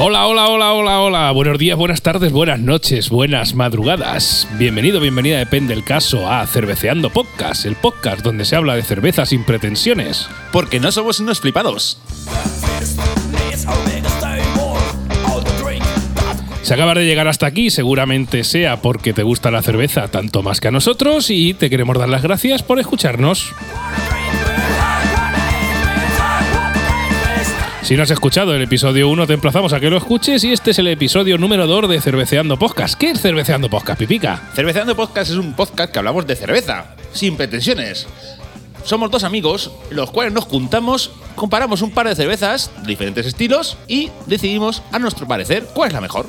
Hola, hola, hola, hola, hola. Buenos días, buenas tardes, buenas noches, buenas madrugadas. Bienvenido, bienvenida, depende el caso, a Cerveceando Podcast, el podcast donde se habla de cerveza sin pretensiones. Porque no somos unos flipados. Si acabas de llegar hasta aquí, seguramente sea porque te gusta la cerveza tanto más que a nosotros y te queremos dar las gracias por escucharnos. Si no has escuchado el episodio 1, te emplazamos a que lo escuches y este es el episodio número 2 de Cerveceando Podcast. ¿Qué es Cerveceando Podcast, Pipica? Cerveceando Podcast es un podcast que hablamos de cerveza, sin pretensiones. Somos dos amigos, los cuales nos juntamos, comparamos un par de cervezas de diferentes estilos y decidimos, a nuestro parecer, cuál es la mejor.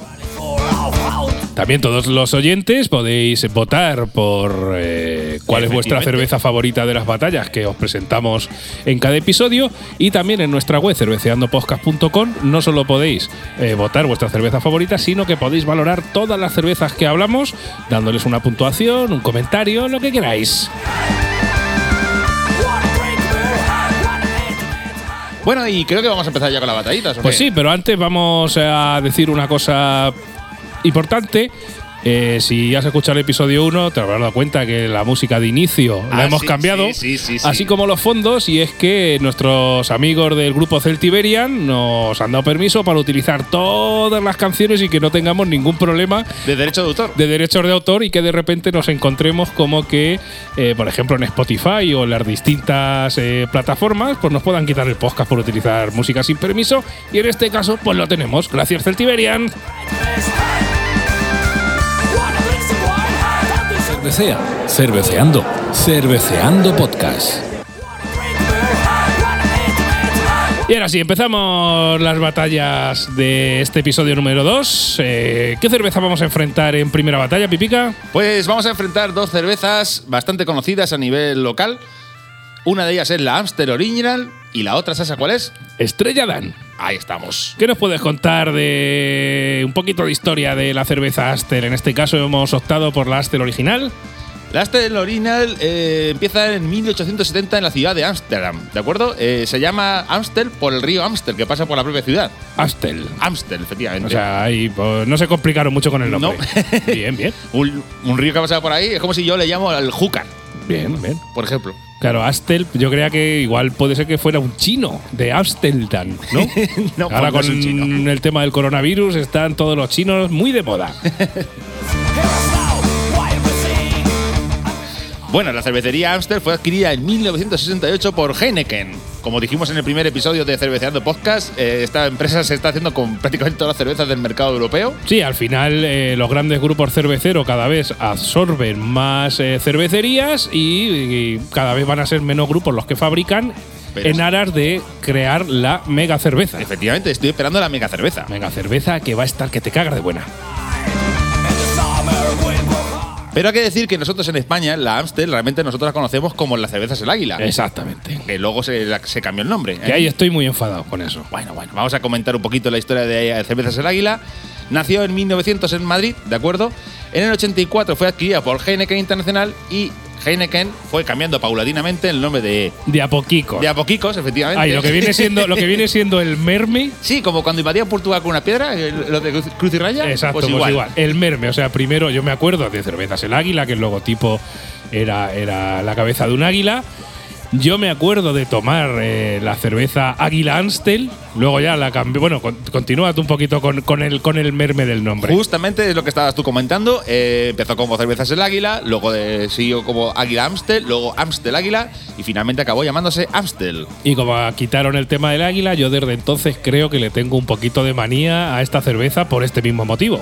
También todos los oyentes podéis votar por eh, cuál es vuestra cerveza favorita de las batallas que os presentamos en cada episodio y también en nuestra web cerveceandopodcast.com no solo podéis eh, votar vuestra cerveza favorita, sino que podéis valorar todas las cervezas que hablamos dándoles una puntuación, un comentario, lo que queráis. Bueno, y creo que vamos a empezar ya con las batallitas. ¿o Pues sí, pero antes vamos a decir una cosa importante. Eh, si has escuchado el episodio 1, te habrás dado cuenta que la música de inicio la Ah, hemos sí, cambiado, sí, sí, sí, sí. así como los fondos, y es que nuestros amigos del grupo Celtiberian nos han dado permiso para utilizar todas las canciones y que no tengamos ningún problema De derecho de autor. de derechos de autor y que de repente nos encontremos como que, eh, por ejemplo, en Spotify o en las distintas eh, plataformas, pues nos puedan quitar el podcast por utilizar música sin permiso. Y en este caso, pues lo tenemos. Gracias, Celtiberian. Cervecea, cerveceando, cerveceando podcast. Y ahora sí, empezamos las batallas de este episodio número 2. ¿Qué cerveza vamos a enfrentar en primera batalla, Pipica? Pues vamos a enfrentar dos cervezas bastante conocidas a nivel local. Una de ellas es la Amstel Original y la otra, ¿sabes cuál es? Estrella Dan. Ahí estamos. ¿Qué nos puedes contar de un poquito de historia de la cerveza Astel? En este caso hemos optado por la Astel original. La Amstel Original eh, empieza en 1870 en la ciudad de Ámsterdam, ¿de acuerdo? Eh, se llama Amstel por el río Amstel, que pasa por la propia ciudad. Astel. Amstel, efectivamente. O sea, ahí pues, no se complicaron mucho con el nombre. No. bien, bien. un, un río que pasa por ahí es como si yo le llamo al Júcar, Bien, bien. por ejemplo. Claro, Astel, yo creía que igual puede ser que fuera un chino de Amsterdam, ¿no? No, Ahora con chino. el tema del coronavirus están todos los chinos muy de moda. Bueno, la cervecería Amstel fue adquirida en 1968 por Heineken. Como dijimos en el primer episodio de Cerveceando Podcast, eh, esta empresa se está haciendo con prácticamente todas las cervezas del mercado europeo. Sí, al final eh, los grandes grupos cerveceros cada vez absorben más eh, cervecerías y, y cada vez van a ser menos grupos los que fabrican Pero en aras de crear la mega cerveza. Efectivamente, estoy esperando la mega cerveza. Mega cerveza que va a estar que te cagas de buena. Pero hay que decir que nosotros en España, la Amstel, realmente nosotros la conocemos como la cervezas El Águila. Exactamente. Que luego se, la- se cambió el nombre. ¿eh? Que ahí estoy muy enfadado con eso. Bueno, bueno, vamos a comentar un poquito la historia de Cervezas El Águila. Nació en 1900 en Madrid, ¿de acuerdo? En el 84 fue adquirida por Heineken Internacional y Heineken fue cambiando paulatinamente el nombre de, De a poquito. de Apoquicos, efectivamente. Ay, lo que viene siendo, lo que viene siendo el merme. Sí, como cuando invadía Portugal con una piedra, lo de Cruz- y Raya. Exacto, pues pues igual. igual. El merme. O sea, primero yo me acuerdo de cervezas el águila, que el logotipo era, era la cabeza de un águila. Yo me acuerdo de tomar eh, la cerveza Águila Amstel, luego ya la cambié. Bueno, con- continúa tú un poquito con, con el, con el merme del nombre. Justamente es lo que estabas tú comentando. eh, empezó como Cervezas el Águila, luego de- siguió como Águila Amstel, luego Amstel Águila y finalmente acabó llamándose Amstel. Y como quitaron el tema del águila, yo desde entonces creo que le tengo un poquito de manía a esta cerveza por este mismo motivo.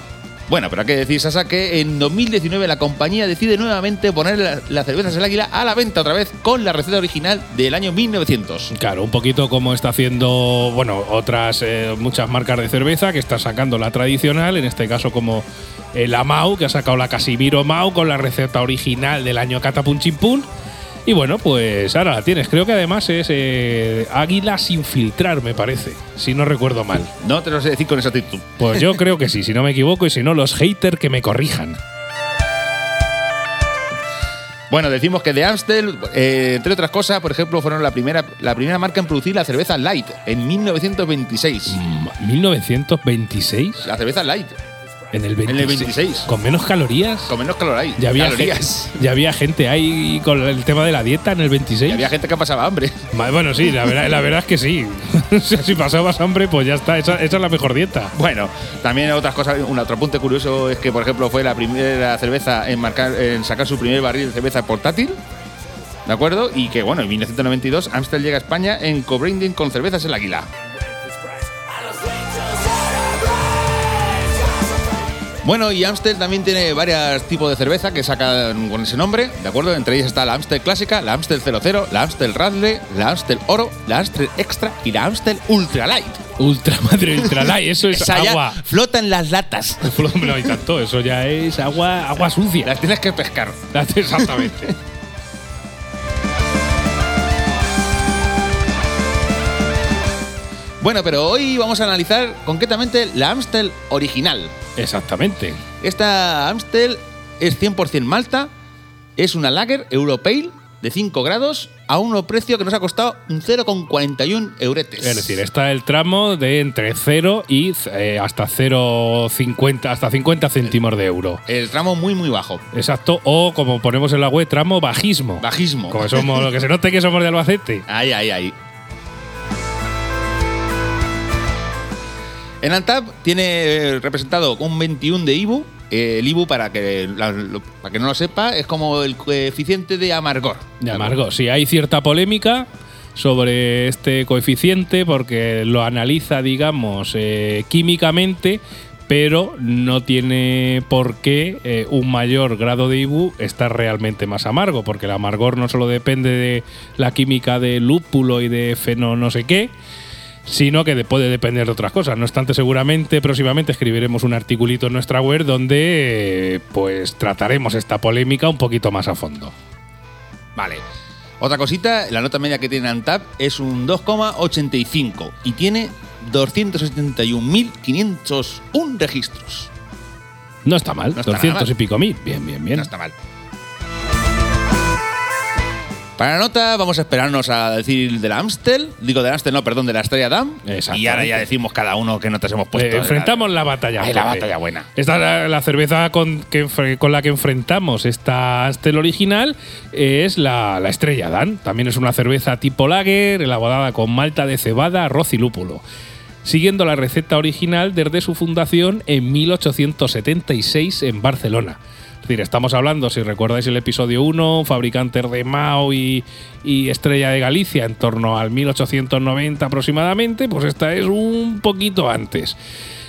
Bueno, pero hay que decir, Sasa, que en 2019 la compañía decide nuevamente poner la, la cerveza del águila a la venta otra vez con la receta original del año 1900. Claro, un poquito como está haciendo, bueno, otras eh, muchas marcas de cerveza que están sacando la tradicional, en este caso como eh, la Mau, que ha sacado la Casimiro Mau con la receta original del año Catapunchimpún. Y bueno, pues ahora la tienes. Creo que además es eh, Águila sin filtrar, me parece, si no recuerdo mal. No te lo sé decir con exactitud. Pues yo creo que sí, si no me equivoco, y si no, los haters que me corrijan. Bueno, decimos que de Amstel, eh, entre otras cosas, por ejemplo, fueron la primera, la primera marca en producir la cerveza Light en 1926. Mm, 1926, La cerveza Light, en el 26, En el 26. con menos calorías. con menos calorías. Ya había, calorías. gente, ya había gente ahí con el tema de la dieta en el 26. Y había gente que pasaba hambre. Bueno, sí, la verdad, la verdad es que sí. Si pasabas hambre, pues ya está. Esa, esa es la mejor dieta. Bueno, también otras cosas, un otro apunte curioso es que, por ejemplo, fue la primera cerveza en, marcar, en sacar su primer barril de cerveza portátil. ¿De acuerdo? Y que, bueno, en 1992 Amstel llega a España en co-branding con cervezas El Águila. Bueno, y Amstel también tiene varios tipos de cerveza que sacan con ese nombre, ¿de acuerdo? Entre ellas está la Amstel Clásica, la Amstel 00, la Amstel Radle, la Amstel Oro, la Amstel Extra y la Amstel Ultra Light. Ultra madre ultra light, eso es Esa ya agua. flota en las latas. No, y tanto, eso ya es agua, agua sucia. Las tienes que pescar. Exactamente. Bueno, pero hoy vamos a analizar concretamente la Amstel original. Exactamente. Esta Amstel es 100% malta, es una lager europale de 5 grados a un precio que nos ha costado un 0,41 euretes. Es decir, está el tramo de entre 0 y eh, hasta 0,50 hasta 50 céntimos de euro. el tramo muy, muy bajo. Exacto. O como ponemos en la web, tramo bajismo. Bajismo. Como somos, lo que se note que somos de Albacete. Ahí, ahí, ahí. En Antap tiene eh, representado un 21 de IBU. Eh, el IBU, para que, para que no lo sepa, es como el coeficiente de amargor. De amargo. Sí, hay cierta polémica sobre este coeficiente porque lo analiza, digamos, eh, químicamente, pero no tiene por qué un mayor grado de IBU estar realmente más amargo, porque el amargor no solo depende de la química de lúpulo y de feno no sé qué, sino que de- puede depender de otras cosas. No obstante, seguramente próximamente escribiremos un articulito en nuestra web donde pues trataremos esta polémica un poquito más a fondo. Vale. Otra cosita, la nota media que tiene Antap es un 2,85 y tiene 271.501 registros. No está mal, No está nada 200 mal. y pico mil. Bien, bien, bien. No está mal. Para la nota vamos a esperarnos a decir de la Amstel, digo de la Amstel, no, perdón, de la Estrella. Exactamente. Y ahora ya decimos cada uno qué notas hemos puesto. Eh, enfrentamos la batalla. Ay, la batalla buena. Esta es la, la cerveza con, que con la que enfrentamos esta Astel original es la, la Estrella Dan. También es una cerveza tipo lager, elaborada con malta de cebada, arroz y lúpulo. Siguiendo la receta original desde su fundación en 1876 en Barcelona. Es decir, estamos hablando, si recordáis el episodio 1, fabricantes de Mao y, y Estrella de Galicia en torno al 1890 aproximadamente, pues esta es un poquito antes.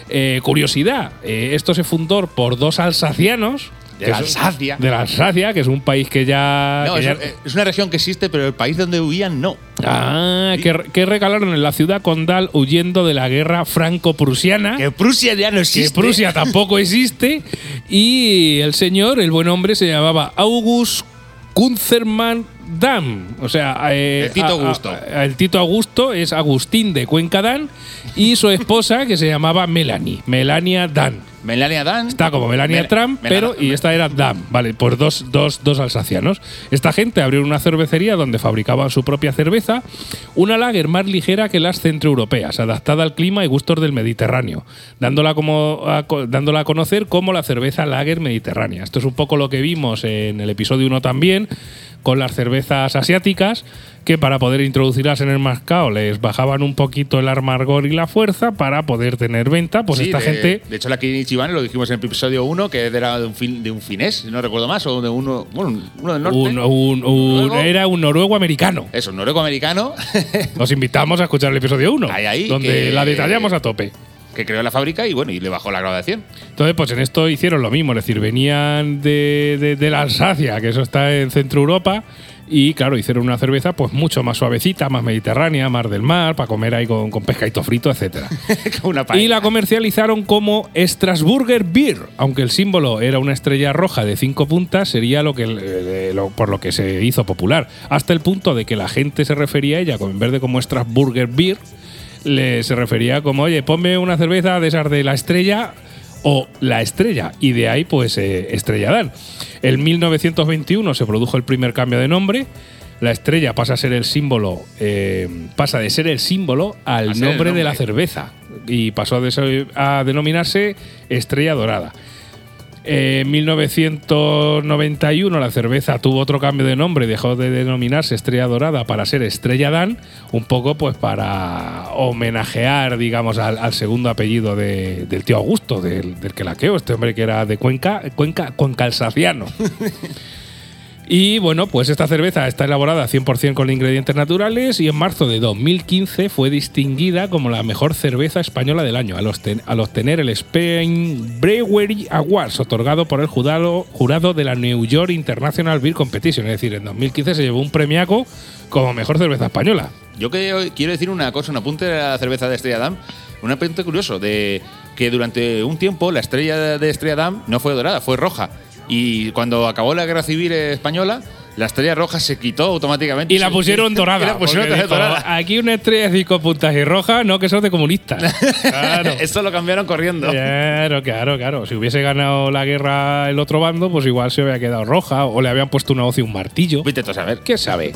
Eh, curiosidad, eh, esto se fundó por dos alsacianos. De que la Alsacia. De la Alsacia, que es un país que ya. No, que es, ya- es una región que existe, pero el país donde huían no. Ah, que, que recalaron en la ciudad condal huyendo de la guerra franco-prusiana. Que Prusia ya no que existe. Prusia tampoco existe. Y el señor, el buen hombre, se llamaba August Kunzermann Damm. O sea, eh, El Tito a- Augusto. a- el Tito Augusto es Agustín de Cuenca Dan y su esposa que se llamaba Melanie, Melania Dan. Melania Dan. Está como Melania Mel- Trump, pero y esta era Dam, vale, por dos, dos, dos alsacianos. Esta gente abrió una cervecería donde fabricaban su propia cerveza, una lager más ligera que las centroeuropeas, adaptada al clima y gustos del Mediterráneo, dándola, como, a, dándola a conocer como la cerveza lager mediterránea. Esto es un poco lo que vimos en el episodio 1 también, con las cervezas asiáticas, que para poder introducirlas en el mercado les bajaban un poquito el amargor y la fuerza para poder tener venta. Pues Sí, esta de- gente De hecho, la Kinichiban lo dijimos en el episodio 1, que era de un, fin- de un finés, si no recuerdo más, o de uno, bueno, uno del norte. Un, un- un- Noruego. era un noruego americano. Eso, noruego-americano. Os invitamos a escuchar el episodio 1, Ahí, ahí, donde que- la detallamos a tope. que creó la fábrica y bueno, y le bajó la graduación. Entonces, pues en esto hicieron lo mismo, es decir, venían de, de- de la Alsacia, que eso está en Centro Europa, y claro, hicieron una cerveza pues mucho más suavecita, más mediterránea, mar del mar, para comer ahí con, con pescadito frito, etcétera. Una Y la comercializaron como Strasburger Beer, aunque el símbolo era una estrella roja de cinco puntas, sería lo que eh, lo- por lo que se hizo popular, hasta el punto de que la gente se refería a ella, en vez de como Strasburger Beer, le, se refería como, oye, ponme una cerveza de esas de la estrella o la estrella, y de ahí pues eh, Estrella Dan. En 1921 se produjo el primer cambio de nombre. La estrella pasa a ser el símbolo, eh, pasa de ser el símbolo al nombre de la cerveza y pasó a denominarse Estrella Dorada. En 1991 la cerveza tuvo otro cambio de nombre, dejó de denominarse Estrella Dorada para ser Estrella Dan, un poco pues para homenajear, digamos, al, segundo apellido de- del tío Augusto, del, del que laqueo, este hombre que era de Cuenca, Cuenca, Cuencalsaciano. Y bueno, pues esta cerveza está elaborada 100% con ingredientes naturales y en marzo de 2015 fue distinguida como la mejor cerveza española del año al, obtener el Spain Brewery Awards otorgado por el jurado, jurado de la New York International Beer Competition. Es decir, en 2015 se llevó un premiaco como mejor cerveza española. Yo que- quiero decir una cosa, un apunte de la cerveza de Estrella Damm, un apunte curioso, de que durante un tiempo la estrella de Estrella Damm no fue dorada, fue roja. Y cuando acabó la guerra civil española, la estrella roja se quitó automáticamente. Y la pusieron dorada. Y la pusieron dijo, dorada. Aquí una estrella de cinco puntas y roja, no, que son de comunistas. Claro. Eso lo cambiaron corriendo. Claro, claro, claro. Si hubiese ganado la guerra el otro bando, pues igual se hubiera quedado roja o le habían puesto una hoz y un martillo. Vete tú a saber. ¿Qué sabe?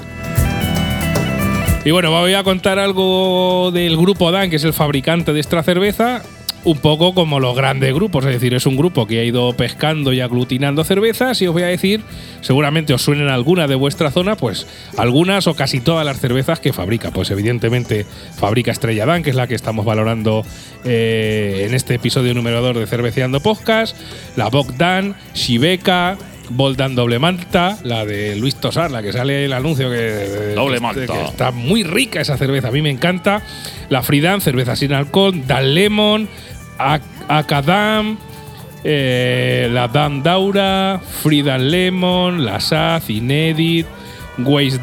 Y bueno, voy a contar algo del grupo Dan, que es el fabricante de esta cerveza. Un poco como los grandes grupos, es decir, es un grupo que ha ido pescando y aglutinando cervezas y os voy a decir, seguramente os suenen algunas de vuestra zona, pues algunas o casi todas las cervezas que fabrica. Pues evidentemente fabrica Estrella Dan, que es la que estamos valorando eh, en este episodio número 2 de Cerveceando Podcast, la Bogdan, Shibeka, Boldan Doble Malta, la de Luis Tosar, la que sale el anuncio que, Doble que- malta. que está muy rica esa cerveza, a mí me encanta. La Fridan, cerveza sin alcohol, Dan Lemon, Ac- Acadam, eh, la Dan Daura, Fridan Lemon, la Saz, Inedit,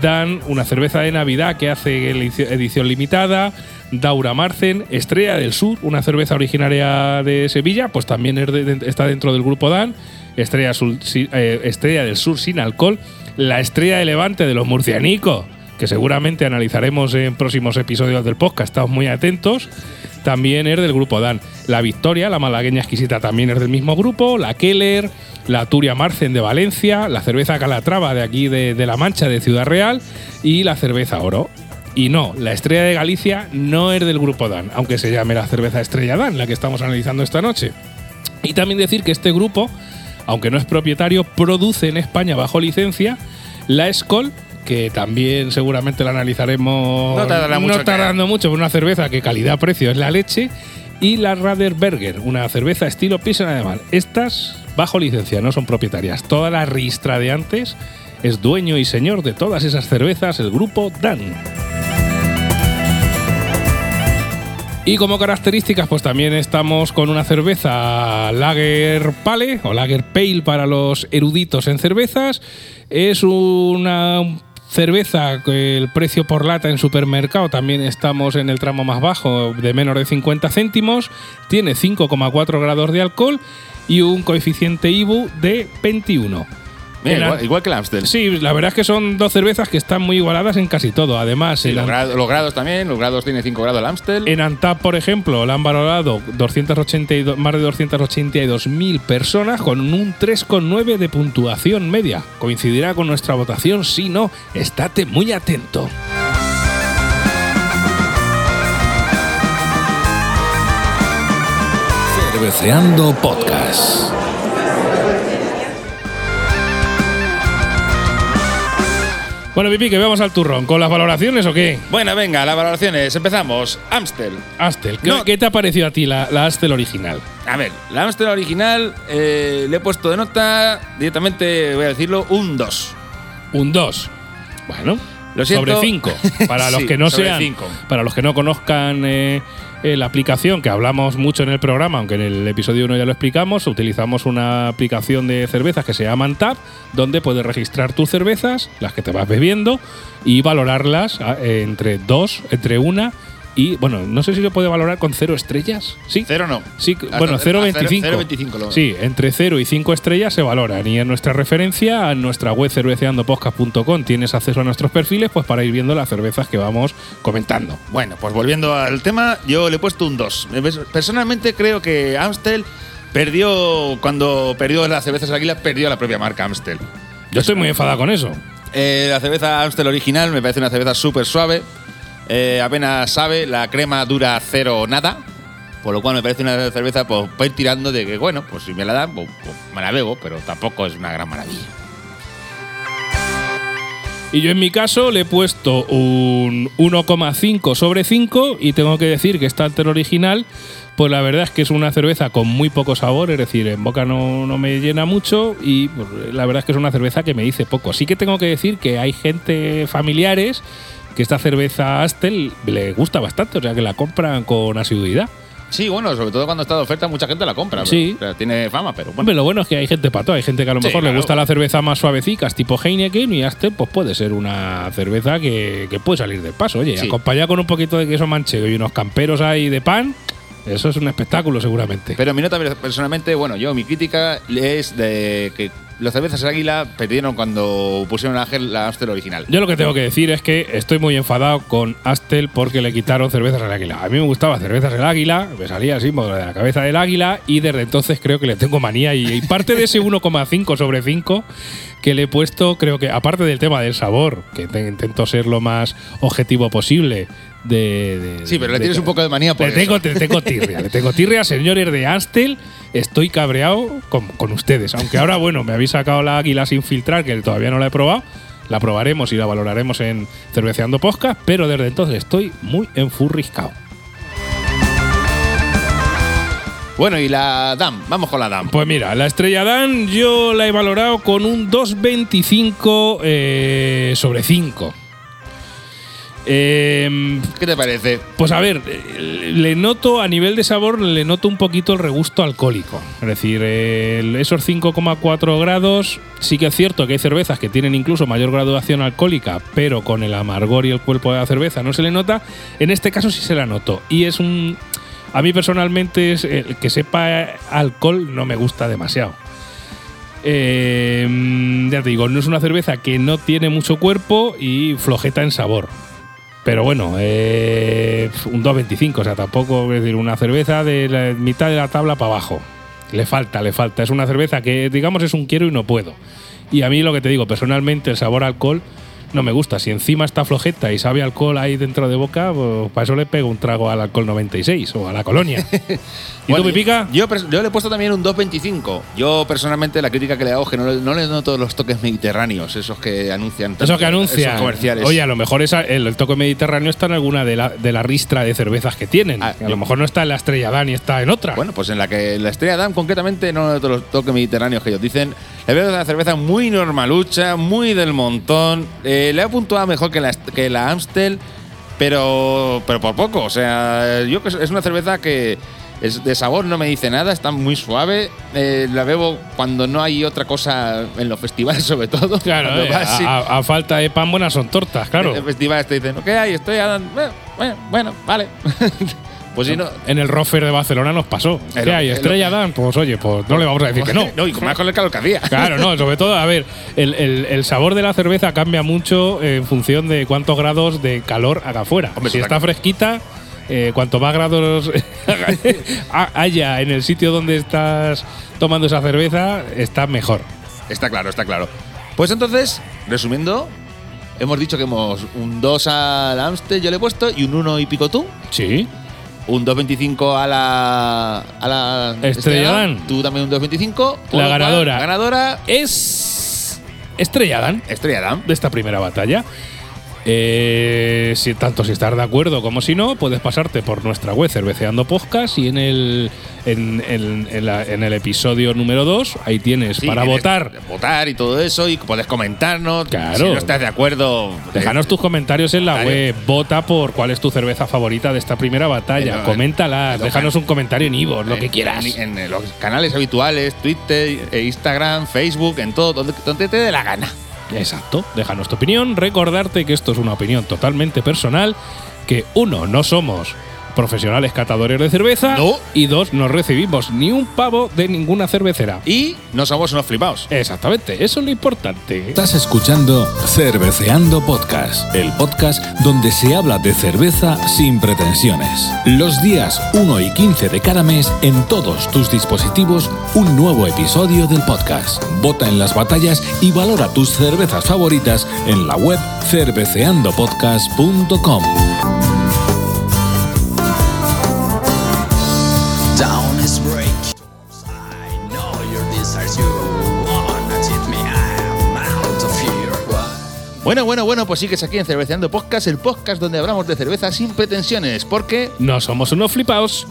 Dan, una cerveza de Navidad que hace edici- edición limitada, Daura Marcen, Estrella del Sur, una cerveza originaria de Sevilla, pues también está dentro del grupo Dan, Estrella, Sul- eh, Estrella del Sur sin alcohol, la Estrella de Levante de los murcianicos, que seguramente analizaremos en próximos episodios del podcast, estamos muy atentos. También es del grupo Dan. La Victoria, la malagueña exquisita, también es del mismo grupo. La Keller, la Turia Marcen de Valencia, la cerveza Calatrava de aquí de La Mancha, de Ciudad Real, y la cerveza Oro. Y no, la Estrella de Galicia no es del grupo Dan, aunque se llame la cerveza Estrella Dan, la que estamos analizando esta noche. Y también decir que este grupo, aunque no es propietario, produce en España bajo licencia la Escol, que también seguramente la analizaremos. No tardará mucho No tardando mucho, pero una cerveza que calidad-precio es la leche. Y la Raderberger, una cerveza estilo Pilsen alemán. Estas bajo licencia, no son propietarias. Toda la ristra de antes es dueño y señor de todas esas cervezas, el grupo Dan. Y como características, pues también estamos con una cerveza Lager Pale o Lager Pale para los eruditos en cervezas. Es una cerveza el precio por lata en supermercado también estamos en el tramo más bajo de menos de 50 céntimos. Tiene 5,4 grados de alcohol y un coeficiente IBU de 21. Mira, igual, igual que el Amstel. Sí, la verdad es que son dos cervezas que están muy igualadas en casi todo. Además, Sí, los, los grados también, los grados tiene 5 grados el Amstel. en Antap, por ejemplo, la han valorado 282, más de 282.000 personas con un 3,9 de puntuación media. ¿Coincidirá con nuestra votación? Si no, estate muy atento. Cerveceando Podcast. Bueno, Pipi, que vamos al turrón. ¿Con las valoraciones o qué? Bueno, venga, las valoraciones. Empezamos. Amstel. Astel. ¿Qué, No. qué te ha parecido a ti la, la Astel original? A ver, la Amstel original eh, le he puesto de nota, directamente voy a decirlo, un 2. Un 2. Bueno, Lo siento. sobre 5. Para los Sí, que no sobre sean. cinco. Para los que no conozcan eh, eh, la aplicación que hablamos mucho en el programa, aunque en el episodio 1 ya lo explicamos, utilizamos una aplicación de cervezas que se llama Tap, donde puedes registrar tus cervezas, las que te vas bebiendo, y valorarlas ah, eh, entre dos, entre una y, bueno, no sé si se puede valorar con cero estrellas. Sí. Cero no. Sí, bueno, a 0,25. 0,25 lo- Sí, entre 0 y 5 estrellas se valoran. Y en nuestra referencia, en nuestra web cerveceandopodcast.com, tienes acceso a nuestros perfiles pues para ir viendo las cervezas que vamos comentando. Bueno, pues volviendo al tema, yo le he puesto un 2. Personalmente creo que Amstel perdió, cuando perdió las cervezas Águila, perdió la propia marca Amstel. Yo estoy muy enfadado con eso. Eh, la cerveza Amstel original me parece una cerveza súper suave. Eh, apenas sabe, la crema dura cero o nada. Por lo cual me parece una cerveza pues, ir tirando de que, bueno, pues si me la dan, pues, pues me la bebo, pero tampoco es una gran maravilla. Y yo en mi caso le he puesto un 1,5 sobre 5 y tengo que decir que esta Alter original, pues la verdad es que es una cerveza con muy poco sabor, es decir, en boca no, no me llena mucho y pues, la verdad es que es una cerveza que me dice poco. Sí que tengo que decir que hay gente familiares que esta cerveza Astel le gusta bastante, o sea que la compran con asiduidad. Sí, bueno, sobre todo cuando está de oferta, mucha gente la compra. Sí. pero- o sea, tiene fama, pero bueno. Hombre, lo bueno es que hay gente para todo. Hay gente que a lo Sí, mejor le gusta la cerveza más suavecicas, tipo Heineken, y Astel, pues puede ser una cerveza que, que puede salir del paso. Oye, Sí. acompañada con un poquito de queso manchego y unos camperos ahí de pan, eso es un espectáculo seguramente. Pero mi nota personalmente, bueno, yo mi crítica es de que los cervezas Águila perdieron cuando pusieron la, gel- la Amstel original. Yo lo que tengo que decir es que estoy muy enfadado con Astel porque le quitaron cervezas al águila. A mí me gustaba cervezas del águila, me salía así de la cabeza del águila y desde entonces creo que le tengo manía. Y, y parte de ese 1,5 sobre 5 que le he puesto, creo que aparte del tema del sabor, que te- intento ser lo más objetivo posible. De, de- Sí, pero le tienes un poco de manía por le tengo, le tengo tirria, le tengo tirria, señores de Astel. Estoy cabreado con, con ustedes. Aunque ahora, bueno, me habéis sacado la águila sin filtrar, que todavía no la he probado. La probaremos y la valoraremos en Cerveceando Podcast, pero desde entonces estoy muy enfurriscado. Bueno, y la DAM, vamos con la DAM. Pues mira, la estrella Dan yo la he valorado con un 2.25 eh, sobre 5. Eh, ¿Qué te parece? Pues a ver, le noto a nivel de sabor, le noto un poquito el regusto alcohólico. Es decir, el- esos 5,4 grados, sí que es cierto que hay cervezas que tienen incluso mayor graduación alcohólica, pero con el amargor y el cuerpo de la cerveza no se le nota. En este caso sí se la noto. Y es un. A mí personalmente, es, el que sepa alcohol no me gusta demasiado. Eh, ya te digo, no es una cerveza que no tiene mucho cuerpo y flojeta en sabor. Pero bueno, un 2.25, o sea, tampoco es decir, una cerveza de la mitad de la tabla para abajo. Le falta, le falta. Es una cerveza que, digamos, es un quiero y no puedo. Y a mí lo que te digo, personalmente, el sabor alcohol no me gusta. Si encima está flojeta y sabe alcohol ahí dentro de boca, pues para eso le pego un trago al alcohol 96 o a la colonia. ¿Y Bueno, tú, Pipica? Yo, yo le he puesto también un 2.25. Yo personalmente la crítica que le hago es que no, le- no le noto los toques mediterráneos, esos que anuncian. Eso que tanto-. Esos comerciales. Oye, a lo mejor esa- el, el toque mediterráneo está en alguna de la, de la ristra de cervezas que tienen. Ah, a lo mejor no está en la Estrella Dan y está en otra. Bueno, pues en la que la estrella DAM concretamente no noto los toques mediterráneos que ellos dicen. Le veo una cerveza muy normalucha, muy del montón. Eh, le he puntuado mejor que la, que la Amstel, pero, pero por poco. O sea, yo es- es una cerveza que es de sabor no me dice nada, está muy suave. Eh, la bebo cuando no hay otra cosa en los festivales, sobre todo. Claro, eh, a, a- a falta de pan buenas son tortas, claro. En festivales te dicen, ¿qué hay? Estoy bueno, bueno, bueno, vale. pues si no. En el Rofer de Barcelona nos pasó. El- ¿Qué hay? ¿Estrella Dan? Pues oye, pues no le vamos a decir que no. no, y más con el calor que hacía. Claro, no, sobre todo, a ver, el, el- el sabor de la cerveza cambia mucho en función de cuántos grados de calor haga afuera. Hombre, si está fresquita, eh, cuanto más grados ha- haya en el sitio donde estás tomando esa cerveza, está mejor. Está claro, está claro. Pues entonces, resumiendo, hemos dicho que hemos un 2 al Amstel, yo le he puesto, y un 1 y pico tú. Sí. Un 2.25 a la, a la Estrella Dan. Tú también un 2.25. por lo cual, ganadora. La ganadora, Es Estrella Dan Estrella Dan. de esta primera batalla. Eh, si, tanto si estás de acuerdo como si no, puedes pasarte por nuestra web Cerveceando Podcast y en el, en, en- en la- en el episodio número 2, ahí tienes Sí, para votar. Votar y todo eso, y puedes comentarnos. Claro. Si no estás de acuerdo. Déjanos tus comentarios en la web. Vota por cuál es tu cerveza favorita de esta primera batalla. Coméntala. Déjanos un comentario en Ivo, lo que quieras. En, los canales habituales, Twitter, eh, Instagram, Facebook, en todo, donde te dé la gana. Exacto. Déjanos tu opinión. Recordarte que esto es una opinión totalmente personal. Que uno, no somos profesionales catadores de cerveza. No. Y dos, no recibimos ni un pavo de ninguna cervecera. Y no somos unos flipados. Exactamente, eso es lo importante. Estás escuchando Cerveceando Podcast, el podcast donde se habla de cerveza sin pretensiones. Los días 1 y 15 de cada mes, en todos tus dispositivos, un nuevo episodio del podcast. Vota en las batallas y valora tus cervezas favoritas en la web cerveceandopodcast.com. Bueno, bueno, bueno, pues sigues aquí en Cerveceando Podcast, el podcast donde hablamos de cerveza sin pretensiones. Porque. No somos unos flipaos.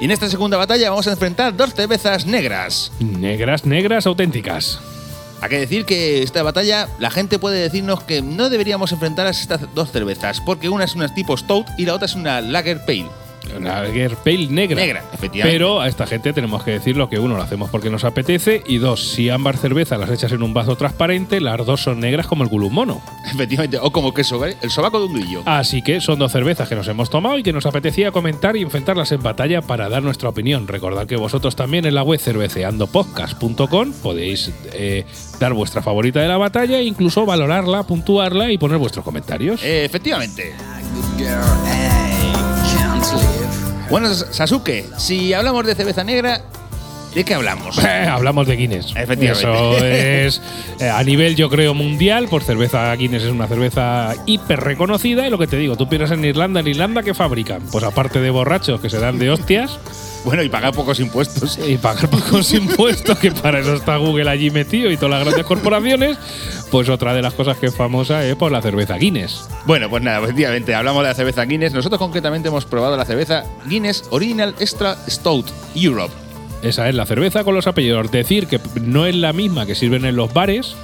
Y en esta segunda batalla vamos a enfrentar dos cervezas negras. Negras, negras, auténticas. Hay que decir que esta batalla la gente puede decirnos que no deberíamos enfrentar a estas dos cervezas, porque una es una tipo Stout y la otra es una Lager Pale. Una Lager Pale negra. Negra, efectivamente. Pero a esta gente tenemos que decir lo que uno lo hacemos porque nos apetece y dos, si ambas cervezas las echas en un vaso transparente, las dos son negras como el gulum mono. Efectivamente, o como que sobe- el sobaco de un grillo. Así que son dos cervezas que nos hemos tomado y que nos apetecía comentar y enfrentarlas en batalla para dar nuestra opinión. Recordad que vosotros también en la web cerveceandopodcast.com podéis eh, dar vuestra favorita de la batalla e incluso valorarla, puntuarla y poner vuestros comentarios. Eh, efectivamente. Bueno, Sasuke, si hablamos de cerveza negra, ¿de qué hablamos? Hablamos de Guinness. Efectivamente. Eso es eh, a nivel, yo creo, mundial. Por cerveza Guinness es una cerveza hiper reconocida. Y lo que te digo, tú piensas en Irlanda, en Irlanda, ¿qué fabrican? Pues aparte de borrachos que se dan de hostias Bueno, y pagar pocos impuestos. y pagar pocos impuestos, que para eso está Google allí metido y todas las grandes corporaciones, pues otra de las cosas que es famosa es por la cerveza Guinness. Bueno, pues nada, efectivamente, hablamos de la cerveza Guinness. Nosotros concretamente hemos probado la cerveza Guinness Original Extra Stout Europe. Esa es la cerveza con los apellidos. Decir que no es la misma que sirven en los bares.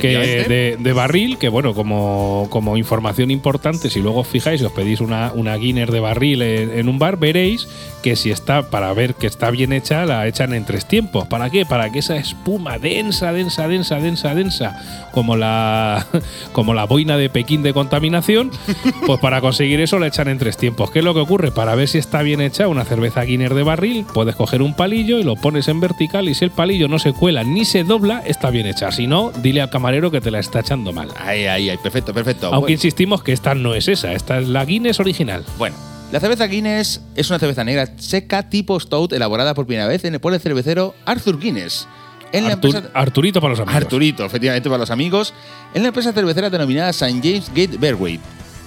Que de, de barril, que bueno, como, como información importante, si luego os fijáis y os pedís una, una Guinness de barril en, en un bar, veréis que si está, para ver que está bien hecha, la echan en tres tiempos. ¿Para qué? Para que esa espuma densa, densa, densa, densa, densa, como la, como la boina de Pekín de contaminación, pues para conseguir eso la echan en tres tiempos. ¿Qué es lo que ocurre? Para ver si está bien hecha una cerveza Guinness de barril, puedes coger un palillo y lo pones en vertical y si el palillo no se cuela ni se dobla, está bien hecha. Si no, dile al camarero que te la está echando mal. Ahí, ahí, ahí, perfecto, perfecto. Aunque Bueno. insistimos que esta no es esa, esta es la Guinness original. Bueno, la cerveza Guinness es una cerveza negra seca tipo Stout elaborada por primera vez en el el cervecero Arthur Guinness. En la Artur- empresa Arturito para los amigos. Arturito, efectivamente para los amigos, en la empresa cervecera denominada St. James Gate Beerway,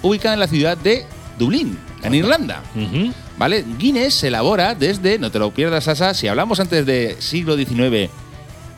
ubicada en la ciudad de Dublín, en Irlanda. ¿Vale? Guinness se elabora desde, no te lo pierdas, Asa, si hablamos antes de siglo XIX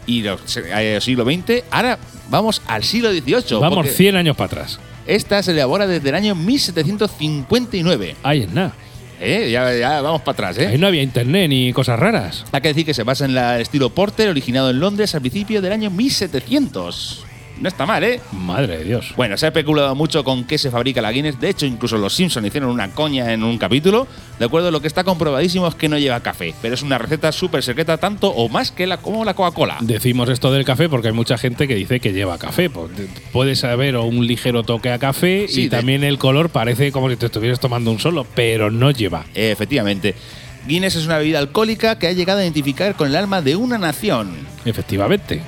y los, eh, siglo XX, ahora vamos al siglo XVIII. Vamos porque 100 años para atrás. Esta se elabora desde el año 1759. Ahí es nada. ¿eh? Ya, ya vamos para atrás, ¿eh? Ahí no había internet ni cosas raras. Hay que decir que se basa en el estilo Porter, originado en Londres al principio del año 1700. No está mal, ¿eh? Madre de Dios. Bueno, se ha especulado mucho con qué se fabrica la Guinness. De hecho, incluso los Simpsons hicieron una coña en un capítulo. De acuerdo, lo que está comprobadísimo es que no lleva café. Pero es una receta súper secreta, tanto o más que la, como la Coca-Cola. Decimos esto del café porque hay mucha gente que dice que lleva café. Pues, puedes saber o un ligero toque a café Sí, y también el color parece como si te estuvieras tomando un solo, pero no lleva. Efectivamente. Guinness es una bebida alcohólica que ha llegado a identificar con el alma de una nación. Efectivamente.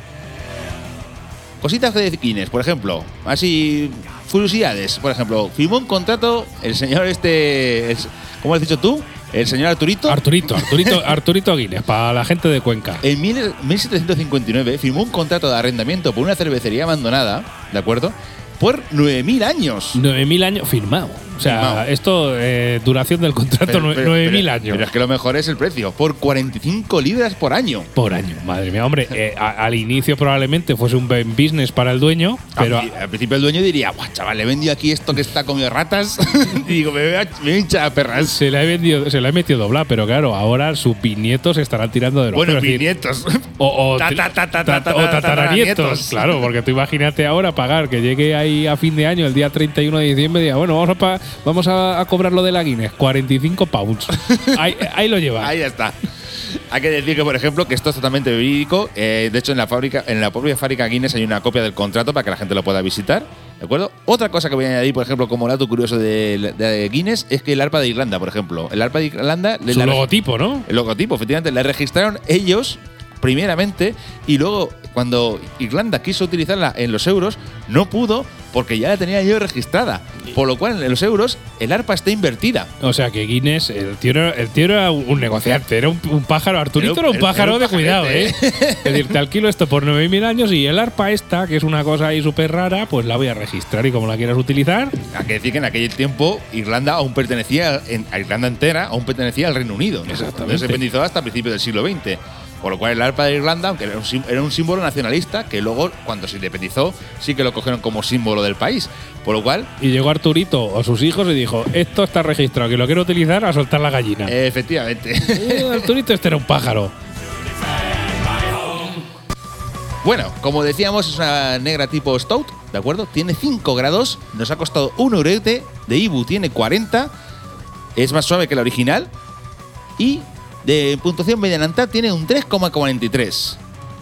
Cositas de Guinness, por ejemplo. Así, curiosidades. Por ejemplo, firmó un contrato el señor este. el- ¿Cómo has dicho tú? El señor Arturito. Arturito, Arturito, Arturito Guinness, para la gente de Cuenca. En mil- 1759 firmó un contrato de arrendamiento por una cervecería abandonada, ¿de acuerdo? Por 9.000 años. 9.000 años firmado. O sea, esto, eh, duración del contrato, Pero- nue- pero- 9.000 pero- años. Pero es que lo mejor es el precio, por 45 libras por año. por año, madre mía. Hombre, eh, a- al inicio probablemente fuese un buen business para el dueño, pero al, al principio el dueño diría, Buah, chaval, le he vendido aquí esto que está comido ratas. y digo, me voy a, hinchar a perras. se le ha vendido, se le ha metido doblar, pero claro, ahora sus bisnietos estarán tirando de los Bueno, bisnietos. O, o, Ta, ta, ta, o ta, tataranietos. Claro, porque tú imagínate ahora pagar que llegue ahí a fin de año, el día 31 de diciembre, y diga, bueno, vamos a, pa- vamos a, a cobrar lo de la Guinness, 45 pounds. ahí, ahí lo lleva. Ahí está. Hay que decir que, por ejemplo, que esto es totalmente verídico. Eh, de hecho, en la fábrica, en la propia fábrica Guinness hay una copia del contrato para que la gente lo pueda visitar. ¿De acuerdo? Otra cosa que voy a añadir, por ejemplo, como dato curioso de, de Guinness, es que el arpa de Irlanda, por ejemplo, el arpa de Irlanda, Su la- logotipo, ¿no? el logotipo, efectivamente, le registraron ellos primeramente y luego cuando Irlanda quiso utilizarla en los euros no pudo porque ya la tenía yo registrada. Por lo cual en los euros el arpa está invertida. O sea que Guinness, el tío era, el tío era un negociante, era un, un pájaro. Arturito Era era un- pájaro era un de cuidado, ¿eh? Es decir, te alquilo esto por 9.000 años y el arpa esta, que es una cosa ahí súper rara, pues la voy a registrar y como la quieras utilizar, Hay que decir que en aquel tiempo Irlanda aún pertenecía, en, a Irlanda entera aún pertenecía al Reino Unido. ¿no? Exactamente. Entonces se independizó hasta principios del siglo XX. Por lo cual el arpa de Irlanda, aunque era un, era un símbolo nacionalista, que luego cuando se independizó sí que lo cogieron como símbolo del país. Por lo cual, y llegó Arturito o sus hijos y dijo, esto está registrado, que lo quiero utilizar a soltar la gallina. efectivamente. Eh, Arturito este era un pájaro. Bueno, como decíamos, es una negra tipo Stout, ¿de acuerdo? Tiene 5 grados, nos ha costado 1 eurete, de Ibu tiene 40, es más suave que la original y de puntuación media tiene un 3,43.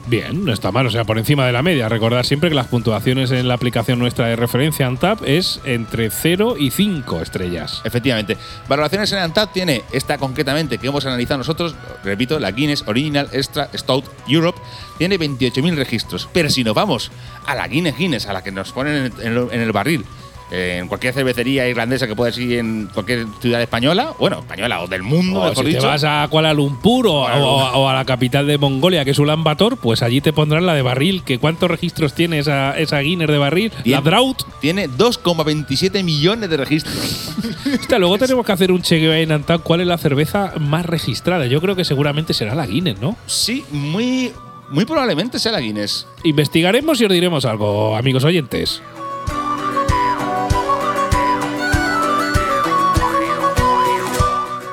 Bien, no está mal, o sea, por encima de la media. Recordad siempre que las puntuaciones en la aplicación nuestra de referencia ANTAP es entre 0 y 5 estrellas. Efectivamente. Valoraciones en Antap tiene esta concretamente que hemos analizado nosotros, repito, la Guinness Original Extra Stout Europe, tiene 28.000 registros. Pero si nos vamos a la Guinness Guinness, a la que nos ponen en el barril, eh, en cualquier cervecería irlandesa que puedas ir en cualquier ciudad española, bueno, española o del mundo, O mejor si te dicho. vas a Kuala Lumpur o, Kuala o- Lumpur. o a la capital de Mongolia, que es Ulan Bator, pues allí te pondrán la de barril. que ¿Cuántos registros tiene esa, esa Guinness de barril? La. Drought. Tiene 2,27 millones de registros. Hostia, luego tenemos que hacer un chequeo en ANTAP. ¿Cuál es la cerveza más registrada? Yo creo que seguramente será la Guinness, ¿no? sí, muy, muy probablemente sea la Guinness. Investigaremos y os diremos algo, amigos oyentes.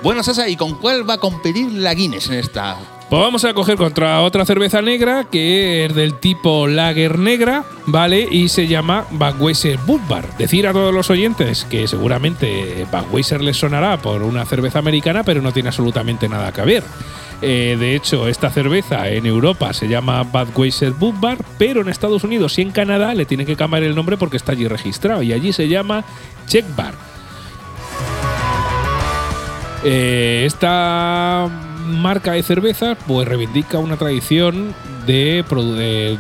Bueno, Sasa, ¿y con cuál va a competir la Guinness en esta? Pues vamos a coger contra otra cerveza negra que es del tipo Lager Negra, ¿vale? Y se llama Budweiser Budvar. Decir a todos los oyentes que seguramente Budweiser les sonará por una cerveza americana, pero no tiene absolutamente nada que ver. Eh, de hecho, esta cerveza en Europa se llama Budweiser Budvar, pero en Estados Unidos y en Canadá le tienen que cambiar el nombre porque está allí registrado y allí se llama Czech Bar. Eh, esta marca de cerveza pues reivindica una tradición de,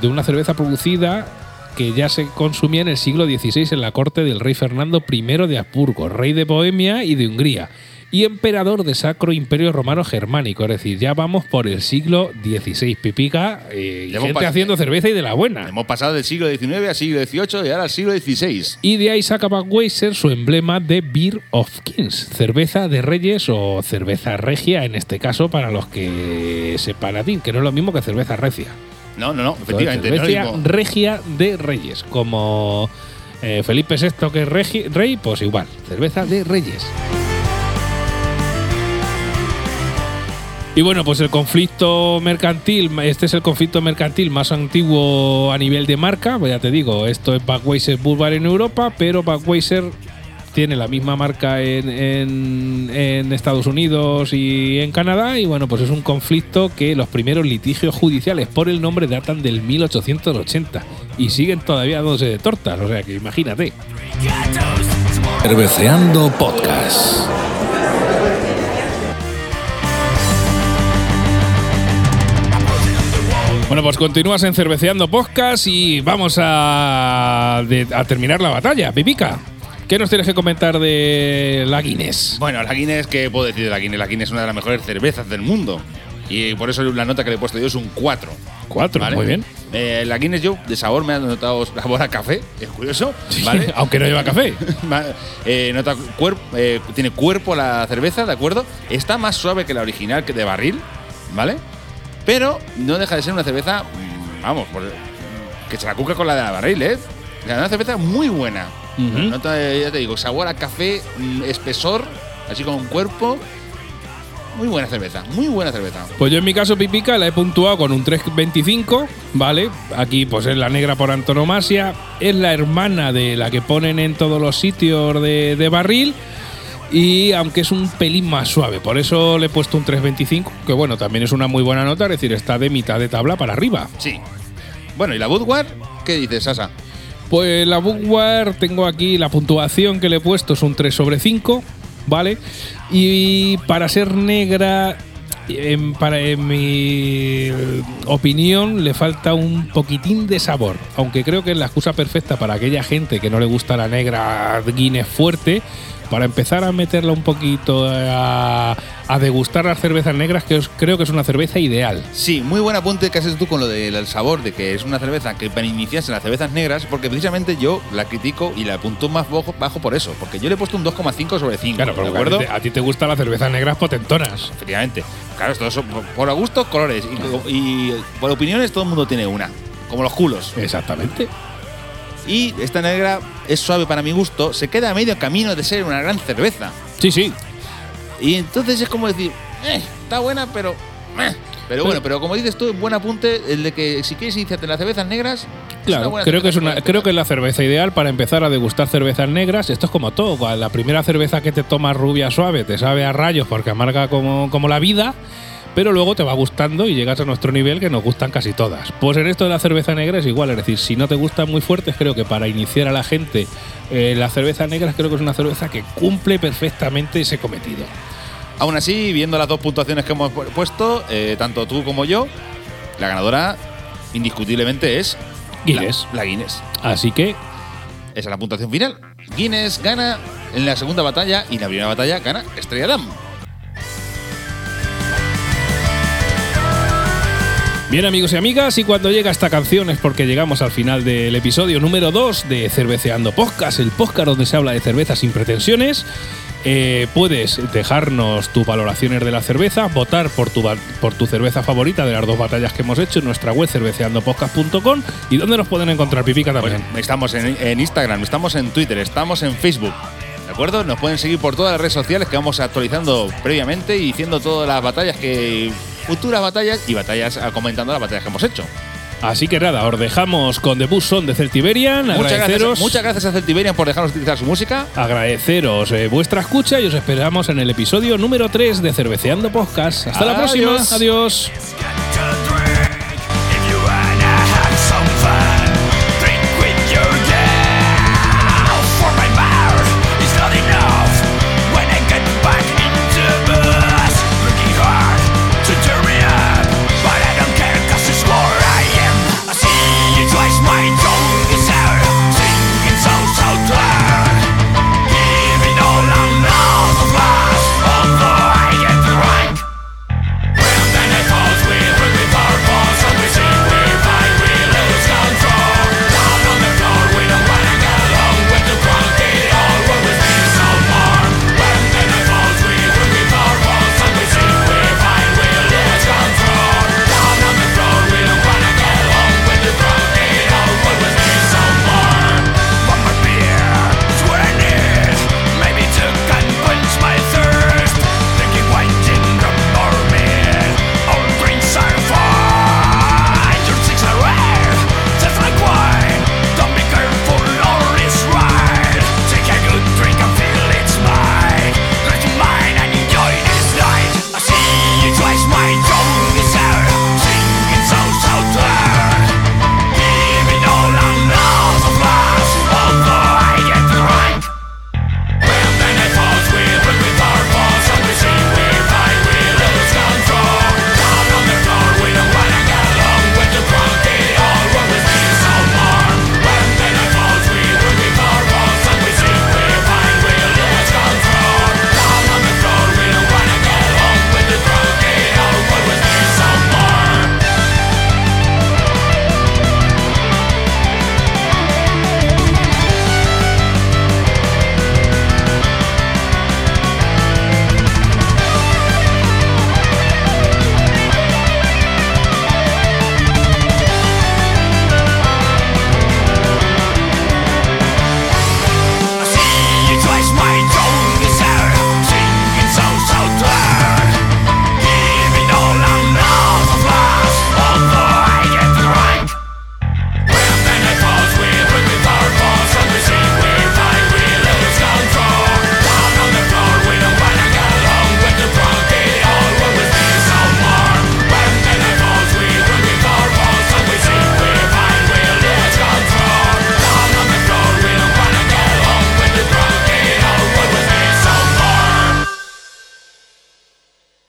de una cerveza producida que ya se consumía en el siglo XVI en la corte del rey Fernando I de Habsburgo, rey de Bohemia y de Hungría, y emperador de Sacro Imperio Romano Germánico. Es decir, ya vamos por el siglo XVI. Pipica, eh, y gente haciendo cerveza y de la buena. Hemos pasado del siglo XIX al siglo XVIII y ahora al siglo XVI. Y de ahí saca Budweiser su emblema de Beer of Kings, cerveza de reyes o cerveza regia, en este caso para los que sepan latín, que no es lo mismo que cerveza recia. No, no, no, efectivamente. cerveza regia de reyes, como eh, Felipe VI que es regi- rey, pues igual, cerveza de reyes. Y bueno, pues el conflicto mercantil, este es el conflicto mercantil más antiguo a nivel de marca, pues ya te digo, esto es Budweiser Budvar en Europa, pero Budweiser tiene la misma marca en Estados Unidos y en Canadá, y bueno, pues es un conflicto que los primeros litigios judiciales por el nombre datan del 1880 y siguen todavía dándose de tortas, o sea que imagínate. Cerveceando Podcast. Bueno, pues continúas en Cerveceando Podcast y vamos a, de- a terminar la batalla. Pipica, ¿qué nos tienes que comentar de la Guinness? Bueno, la Guinness, ¿qué puedo decir de la Guinness? La Guinness es una de las mejores cervezas del mundo. Y por eso la nota que le he puesto yo es un 4. Cuatro, muy bien. Eh, la Guinness yo de sabor me ha notado sabor a café, es curioso, ¿vale? Aunque no lleva café. Eh, nota cuerp- eh, tiene cuerpo la cerveza, ¿de acuerdo? Está más suave que la original que de barril, ¿vale? Pero no deja de ser una cerveza, vamos, que se la cuca con la de la barril, ¿eh? Una cerveza muy buena. Ya te digo, sabor a café, mm, espesor, así con cuerpo. Muy buena cerveza, muy buena cerveza. Pues yo en mi caso, Pipica, la he puntuado con un 3.25, ¿vale? Aquí pues es la negra por antonomasia, es la hermana de la que ponen en todos los sitios de, de barril y aunque es un pelín más suave, por eso le he puesto un 3.25, que bueno, también es una muy buena nota, es decir, está de mitad de tabla para arriba. Sí. Bueno, ¿y la Budweiser? ¿Qué dices, Sasa? Pues la Budweiser, tengo aquí la puntuación que le he puesto, es un 3 sobre 5, ¿vale? Y para ser negra, en, para, en mi opinión, le falta un poquitín de sabor. Aunque creo que es la excusa perfecta para aquella gente que no le gusta la negra Guinness fuerte, para empezar a meterla un poquito a, a degustar las cervezas negras, que os- creo que es una cerveza ideal. Sí, muy buen apunte que haces tú con lo del sabor, de que es una cerveza que para iniciarse en las cervezas negras, porque precisamente yo la critico y la apunto más bajo, bajo por eso, porque yo le he puesto un 2,5 sobre 5, Claro, ¿de pero acuerdo? a ti te- gustan las cervezas negras potentonas. Efectivamente. Claro, esto es por, por gustos, colores. Y, y por opiniones, todo el mundo tiene una. Como los culos. Exactamente. Y esta negra es suave para mi gusto. Se queda a medio camino de ser una gran cerveza. Sí, sí. Y entonces es como decir, eh, está buena, pero. eh. Pero bueno, pero como dices tú, buen apunte el de que si quieres iniciarte en las cervezas negras. es una Claro, buena creo que es cerveza una, para creo que es la cerveza ideal para empezar a degustar cervezas negras. Esto es como todo. La primera cerveza que te tomas rubia suave te sabe a rayos porque amarga como, como la vida, pero luego te va gustando y llegas a nuestro nivel que nos gustan casi todas. Pues en esto de la cerveza negra es igual, es decir, si no te gustan muy fuertes, creo que para iniciar a la gente eh, la cerveza negra creo que es una cerveza que cumple perfectamente ese cometido. Aún así, viendo las dos puntuaciones que hemos pu- puesto, eh, tanto tú como yo, la ganadora indiscutiblemente es Guinness. La, la Guinness. Así que Esa es la puntuación final. Guinness gana en la segunda batalla y en la primera batalla gana Estrella Damm. Bien amigos y amigas, y cuando llega esta canción es porque llegamos al final del episodio número 2 de Cerveceando Podcast, el podcast donde se habla de cerveza sin pretensiones. Eh, puedes dejarnos tus valoraciones de la cerveza, votar por tu, por tu cerveza favorita de las dos batallas que hemos hecho en nuestra web cerveceandopodcast.com y dónde nos pueden encontrar Pipica Pues también. estamos en, en Instagram, estamos en Twitter, estamos en Facebook. ¿De acuerdo? Nos pueden seguir por todas las redes sociales que vamos actualizando previamente y diciendo todas las batallas que. Futuras batallas y batallas ah, comentando las batallas que hemos hecho. Así que nada, os dejamos con The Bus Son de Celtiberian. Muchas gracias, muchas gracias a Celtiberian por dejarnos utilizar su música. agradeceros eh, vuestra escucha y os esperamos en el episodio número 3 de Cerveceando Podcast. Hasta la próxima. Adiós.